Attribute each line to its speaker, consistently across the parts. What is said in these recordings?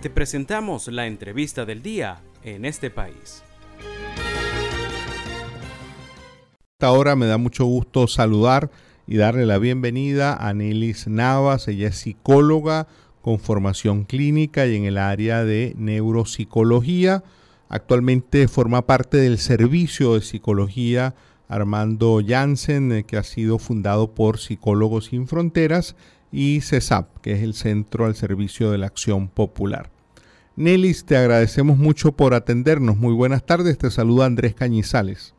Speaker 1: Te presentamos la entrevista del día en este país.
Speaker 2: Ahora me da mucho gusto saludar y darle la bienvenida a Nelis Navas. Ella es psicóloga con formación clínica y en el área de neuropsicología. Actualmente forma parte del servicio de psicología Armando Jansen, eh, que ha sido fundado por Psicólogos Sin Fronteras, y CESAP, que es el Centro al Servicio de la Acción Popular. Nelis, te agradecemos mucho por atendernos. Muy buenas tardes. Te saluda Andrés Cañizales.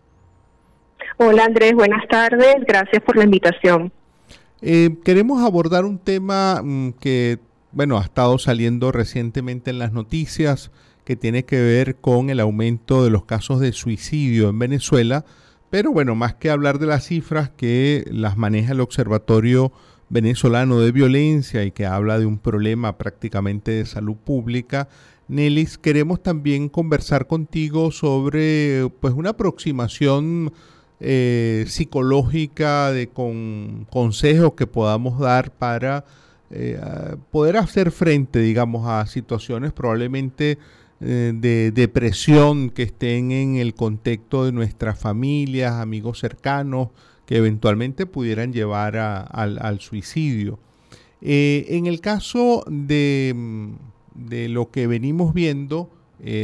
Speaker 3: Hola Andrés, buenas tardes, gracias por la invitación.
Speaker 2: Eh, queremos abordar un tema mm, que, bueno, ha estado saliendo recientemente en las noticias, que tiene que ver con el aumento de los casos de suicidio en Venezuela, pero bueno, más que hablar de las cifras que las maneja el Observatorio Venezolano de Violencia y que habla de un problema prácticamente de salud pública, Nelis, queremos también conversar contigo sobre pues una aproximación eh, psicológica, de con consejos que podamos dar para eh, poder hacer frente, digamos, a situaciones probablemente eh, de depresión que estén en el contexto de nuestras familias, amigos cercanos, que eventualmente pudieran llevar al, suicidio. en el caso de, de, lo que venimos viendo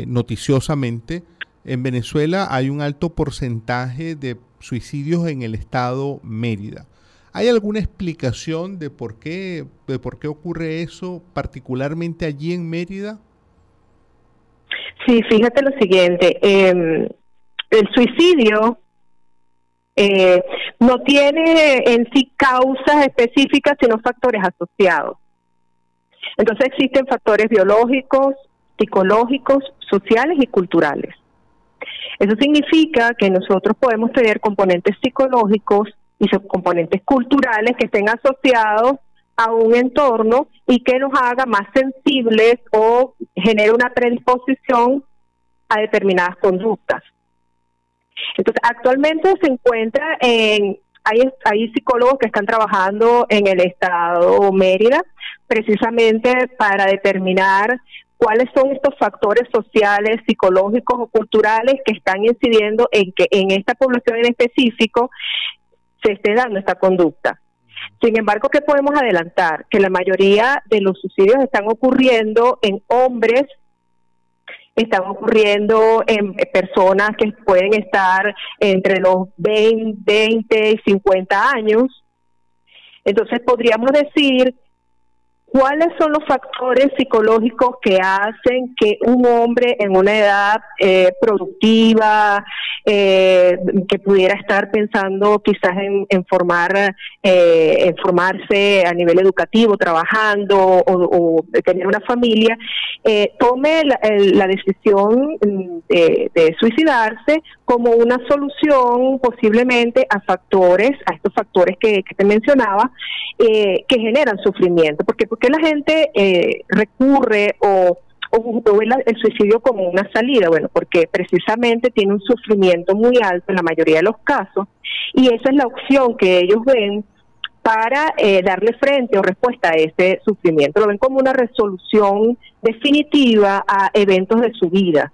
Speaker 2: noticiosamente, en Venezuela hay un alto porcentaje de suicidios en el estado Mérida. ¿Hay alguna explicación de por qué, de por qué ocurre eso, particularmente allí en Mérida?
Speaker 3: Sí, fíjate lo siguiente, em, el suicidio eh, no tiene en sí causas específicas, sino factores asociados. Entonces existen factores biológicos, psicológicos, sociales y culturales. Eso significa que nosotros podemos tener componentes psicológicos y componentes culturales que estén asociados a un entorno y que nos haga más sensibles o genere una predisposición a determinadas conductas. Entonces, actualmente se encuentra en, hay, hay psicólogos que están trabajando en el estado Mérida precisamente para determinar cuáles son estos factores sociales, psicológicos o culturales que están incidiendo en que en esta población en específico se esté dando esta conducta. Sin embargo, ¿qué podemos adelantar? Que la mayoría de los suicidios están ocurriendo en hombres, están ocurriendo en personas que pueden estar entre los 20, 20 y 50 años. Entonces podríamos decir ¿Cuáles son los factores psicológicos que hacen que un hombre en una edad eh, productiva, eh, que pudiera estar pensando quizás en, formar, eh, en formarse a nivel educativo, trabajando o, tener una familia, tome la, decisión de, suicidarse como una solución posiblemente a factores, a estos factores que, te mencionaba, que generan sufrimiento? Porque la gente eh, recurre o, ve el suicidio como una salida? Bueno, porque precisamente tiene un sufrimiento muy alto en la mayoría de los casos y esa es la opción que ellos ven para eh, darle frente o respuesta a ese sufrimiento. Lo ven como una resolución definitiva a eventos de su vida.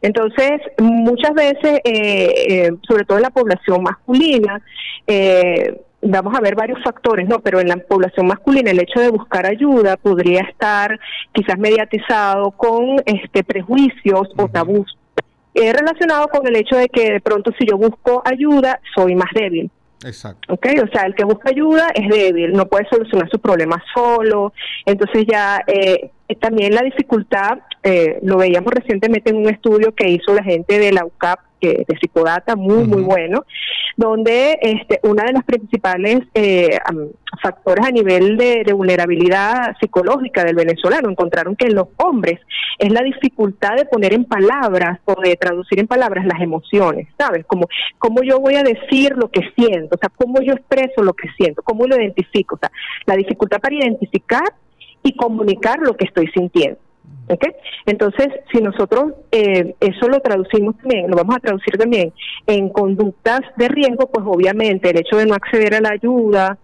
Speaker 3: Entonces, muchas veces, eh, sobre todo en la población masculina, eh, vamos a ver varios factores, ¿no? Pero en la población masculina el hecho de buscar ayuda podría estar quizás mediatizado con este prejuicios o tabús eh, relacionado con el hecho de que de pronto si yo busco ayuda soy más débil. Exacto. Okay, o sea, el que busca ayuda es débil, no puede solucionar su problema solo. Entonces ya eh, también la dificultad, eh, lo veíamos recientemente en un estudio que hizo la gente de la UCAP, que de psicodata, muy, muy bueno, donde este, una de las principales eh, factores a nivel de, vulnerabilidad psicológica del venezolano encontraron que en los hombres es la dificultad de poner en palabras o de traducir en palabras las emociones, ¿sabes? Como cómo yo voy a decir lo que siento, o sea, cómo yo expreso lo que siento, cómo lo identifico, o sea, la dificultad para identificar y comunicar lo que estoy sintiendo. ¿Okay? Entonces, si nosotros eh, eso lo traducimos también, lo vamos a traducir también en conductas de riesgo, pues obviamente el hecho de no acceder a la ayuda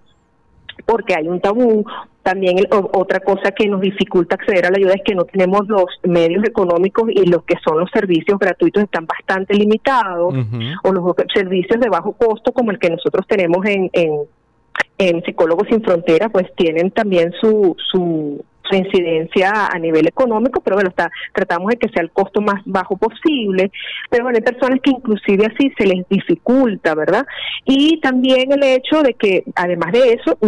Speaker 3: porque hay un tabú también otra cosa que nos dificulta acceder a la ayuda es que no tenemos los medios económicos y los que son los servicios gratuitos están bastante limitados o los servicios de bajo costo como el que nosotros tenemos en, en, Psicólogos Sin Fronteras pues tienen también su, su, su incidencia a nivel económico, pero bueno, está, tratamos de que sea el costo más bajo posible, pero bueno, hay personas que inclusive así se les dificulta, ¿verdad? Y también el hecho de que, además de eso,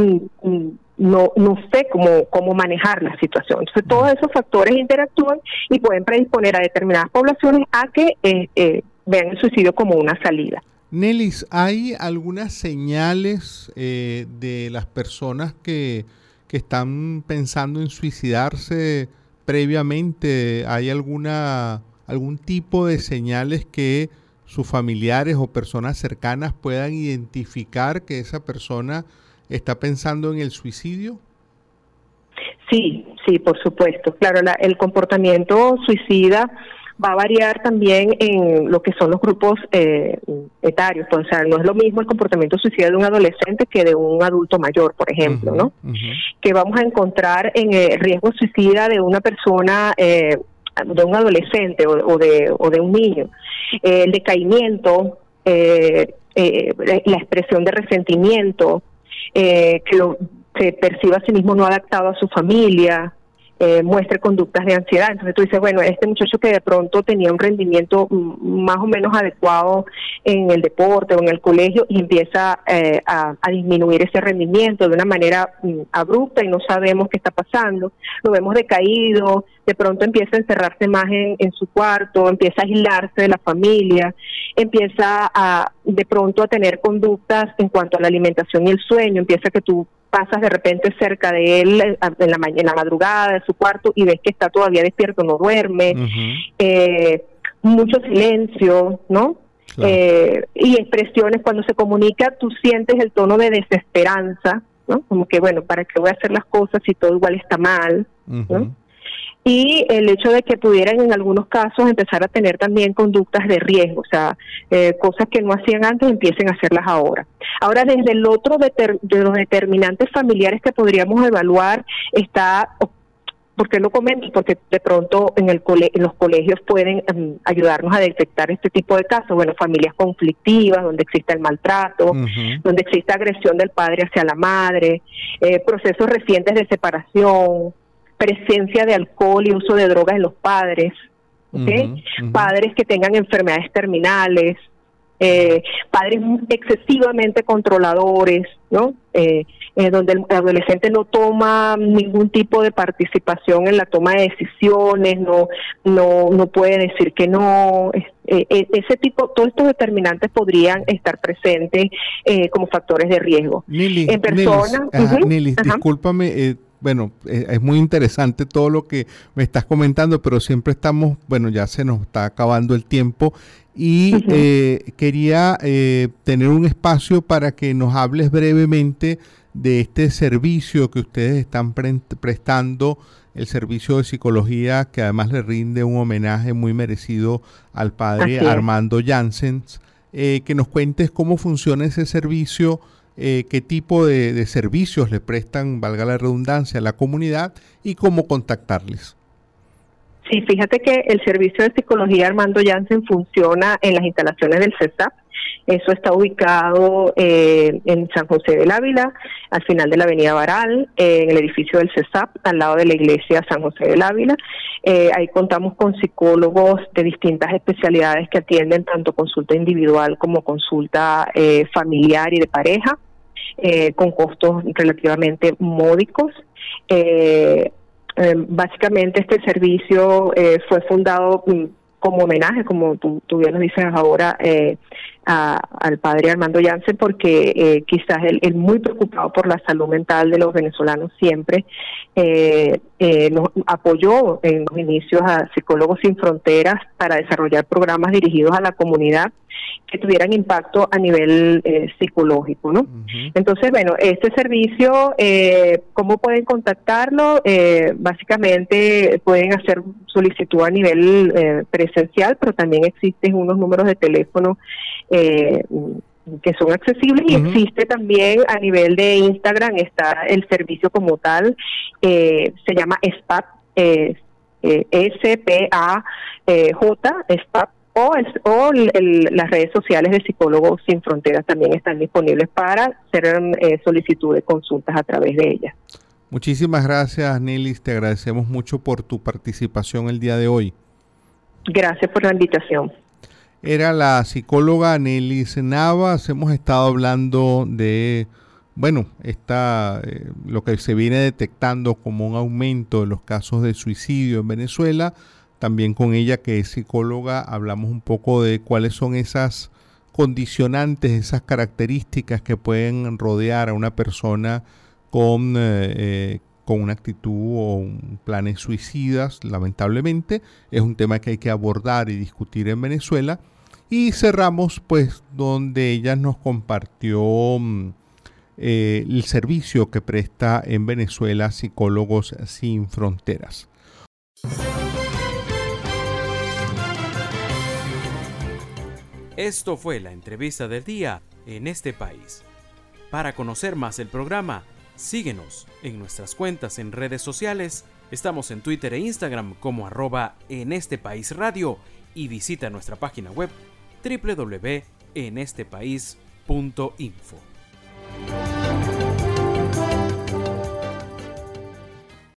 Speaker 3: no, no sé cómo, cómo manejar la situación. Entonces, todos esos factores interactúan y pueden predisponer a determinadas poblaciones a que eh, eh, vean el suicidio como una salida.
Speaker 2: Nelis, ¿hay algunas señales eh, de las personas que que están pensando en suicidarse previamente? ¿Hay alguna algún tipo de señales que sus familiares o personas cercanas puedan identificar que esa persona está pensando en el suicidio?
Speaker 3: Sí, sí, por supuesto. Claro, el comportamiento suicida va a variar también en lo que son los grupos eh, etarios. Pues, o sea, no es lo mismo el comportamiento suicida de un adolescente que de un adulto mayor, por ejemplo, ¿no? Que vamos a encontrar en el riesgo suicida de una persona, eh, de un adolescente o, de, o de un niño. el decaimiento, eh, la expresión de resentimiento, que lo, se perciba a sí mismo no adaptado a su familia, eh, muestre conductas de ansiedad. Entonces tú dices, bueno, este muchacho que de pronto tenía un rendimiento mm, más o menos adecuado en el deporte o en el colegio y empieza eh, a, disminuir ese rendimiento de una manera mm, abrupta y no sabemos qué está pasando, lo vemos decaído, de pronto empieza a encerrarse más en, en su cuarto, empieza a aislarse de la familia, empieza a de pronto a tener conductas en cuanto a la alimentación y el sueño, empieza que tú pasas de repente cerca de él eh, en la, en la madrugada de su cuarto y ves que está todavía despierto, no duerme, eh, mucho silencio, ¿no? Eh, y expresiones cuando se comunica, tú sientes el tono de desesperanza, ¿no? Como que, bueno, ¿para qué voy a hacer las cosas si todo igual está mal? ¿no? Y el hecho de que pudieran en algunos casos empezar a tener también conductas de riesgo, o sea, eh, cosas que no hacían antes empiecen a hacerlas ahora. Ahora, desde el otro de los determinantes familiares que podríamos evaluar está ¿Por qué lo comento? Porque de pronto en, el en los colegios pueden em, ayudarnos a detectar este tipo de casos. Bueno, familias conflictivas, donde existe el maltrato, donde existe agresión del padre hacia la madre, eh, procesos recientes de separación, presencia de alcohol y uso de drogas en los padres, padres que tengan enfermedades terminales, eh, padres excesivamente controladores, ¿no? Eh, eh, donde el adolescente no toma ningún tipo de participación en la toma de decisiones, no, no, no puede decir que no. ese tipo, todos estos determinantes podrían estar presentes como factores de riesgo.
Speaker 2: en persona. discúlpame bueno, eh, es muy interesante todo lo que me estás comentando, pero siempre estamos, bueno, ya se nos está acabando el tiempo y eh, quería eh, tener un espacio para que nos hables brevemente de este servicio que ustedes están prestando, el servicio de psicología que además le rinde un homenaje muy merecido al padre Armando Janssens. que nos cuentes cómo funciona ese servicio, eh, qué tipo de, servicios le prestan, valga la redundancia, a la comunidad y cómo contactarles.
Speaker 3: Sí, fíjate que el servicio de psicología Armando Janssen funciona en las instalaciones del CESAP. Eso está ubicado eh, en San José del Ávila, al final de la Avenida Baral, eh, en el edificio del CESAP, al lado de la iglesia San José del Ávila. ahí contamos con psicólogos de distintas especialidades que atienden tanto consulta individual como consulta familiar y de pareja eh, con costos relativamente módicos. Eh, eh, básicamente este servicio fue fundado mm, como homenaje, como tú, tú bien nos dices ahora, al padre Armando Janssen, porque quizás él, muy preocupado por la salud mental de los venezolanos siempre, nos apoyó en los inicios a Psicólogos Sin Fronteras para desarrollar programas dirigidos a la comunidad que tuvieran impacto a nivel eh, psicológico, ¿no? Entonces, bueno, este servicio, eh, ¿cómo pueden contactarlo? Eh, básicamente pueden hacer solicitud a nivel eh, presencial, pero también existen unos números de teléfono que son accesibles y existe también a nivel de Instagram, está el servicio como tal, eh, se llama SPAT, eh, S-P-A-J, SPAT, o, o las redes sociales de Psicólogos Sin Fronteras también están disponibles para hacer eh, solicitud de consultas a través de ellas.
Speaker 2: Muchísimas gracias, Nelis. Te agradecemos mucho por tu participación el día de hoy.
Speaker 3: Gracias por la invitación.
Speaker 2: Era la psicóloga Nelis Navas. Hemos estado hablando de, bueno, está eh, lo que se viene detectando como un aumento de los casos de suicidio en Venezuela. También con ella, que es psicóloga, hablamos un poco de cuáles son esas condicionantes, esas características que pueden rodear a una persona con, eh, eh, con una actitud o planes suicidas, lamentablemente. Es un tema que hay que abordar y discutir en Venezuela. Y cerramos pues donde ella nos compartió mm, eh, el servicio que presta en Venezuela Psicólogos Sin Fronteras.
Speaker 1: Esto fue la entrevista del día en este país. Para conocer más el programa, Síguenos en nuestras cuentas en redes sociales. Estamos en Twitter e Instagram como arroba en este país radio y visita nuestra página web www.enestepais.info.